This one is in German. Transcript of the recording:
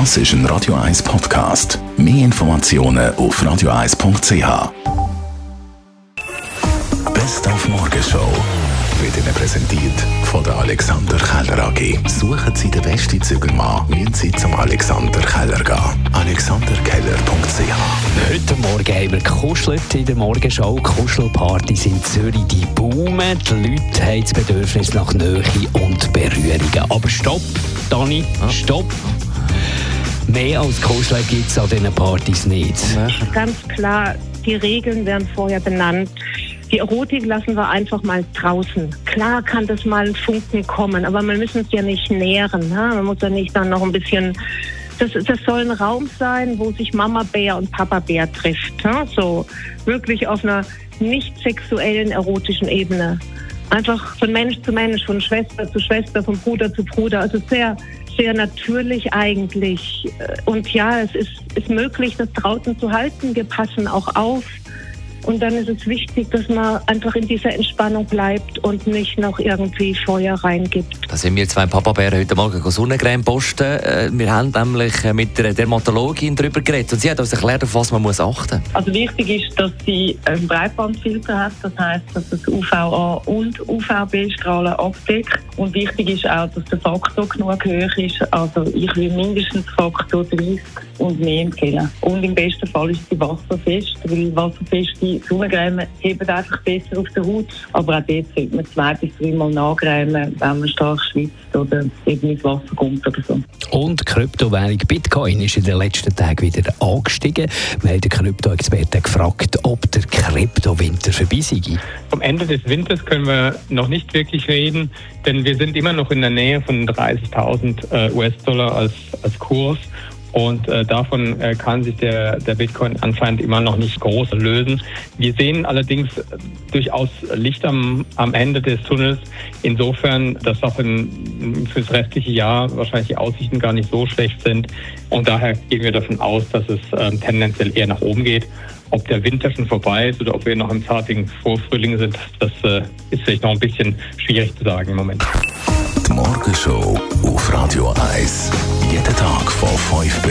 Das ist ein Radio 1 Podcast. Mehr Informationen auf radio1.ch. Best auf Morgenshow wird Ihnen präsentiert von der Alexander Keller AG. Suchen Sie den besten Zügelmann, müssen Sie zum Alexander Keller gehen. AlexanderKeller.ch Heute Morgen haben wir gekuschelt in der Morgenshow. Kuschelpartys in Zürich, die boomen. Die Leute haben das Bedürfnis nach Nähe und Berührungen. Aber stopp, Dani, stopp. Mehr als Kuscheln gibt es an diesen Partys nicht. Ganz klar, die Regeln werden vorher benannt. Die Erotik lassen wir einfach mal draußen. Klar kann das mal ein Funken kommen, aber man müssen es ja nicht nähren. Ne? Man muss ja nicht dann noch ein bisschen. Das, das soll ein Raum sein, wo sich Mama Bär und Papa Bär trifft. Ne? So wirklich auf einer nicht sexuellen, erotischen Ebene. Einfach von Mensch zu Mensch, von Schwester zu Schwester, von Bruder zu Bruder. Also sehr, sehr natürlich eigentlich. Und ja, es ist, ist möglich, das draußen zu halten. Wir passen auch auf. Und dann ist es wichtig, dass man einfach in dieser Entspannung bleibt und nicht noch irgendwie Feuer reingibt. Da sind wir zwei Papabären heute Morgen Sonnencreme posten. Äh, Wir haben nämlich äh, mit der Dermatologin darüber geredet und sie hat uns erklärt, auf was man muss achten muss. Also wichtig ist, dass sie einen Breitbandfilter hat, das heißt, dass es UVA und UVB-Strahlen abdeckt. Und wichtig ist auch, dass der Faktor genug hoch ist. Also ich will mindestens Faktor 30 und mehr empfehlen. Und im besten Fall ist sie wasserfest, weil wasserfeste Sonnencreme heben einfach besser auf der Haut. Aber auch dort sollte man zwei bis dreimal nachcremen, wenn man stark schwitzt oder eben ins Wasser kommt oder so. Und die Kryptowährung Bitcoin ist in den letzten Tagen wieder angestiegen. Wir haben den Krypto-Experten gefragt, ob der Kryptowinter vorbei sei. Vom Ende des Winters können wir noch nicht wirklich reden, denn wir sind immer noch in der Nähe von 30.000 äh, US-Dollar als, als Kurs. Und äh, davon äh, kann sich der, der Bitcoin anscheinend immer noch nicht groß lösen. Wir sehen allerdings äh, durchaus Licht am, am Ende des Tunnels. Insofern, dass auch in, fürs restliche Jahr wahrscheinlich die Aussichten gar nicht so schlecht sind. Und daher gehen wir davon aus, dass es ähm, tendenziell eher nach oben geht. Ob der Winter schon vorbei ist oder ob wir noch im zartigen Vorfrühling sind, das äh, ist vielleicht noch ein bisschen schwierig zu sagen im Moment. Die Morgenshow auf Radio 1. Jeden Tag von 5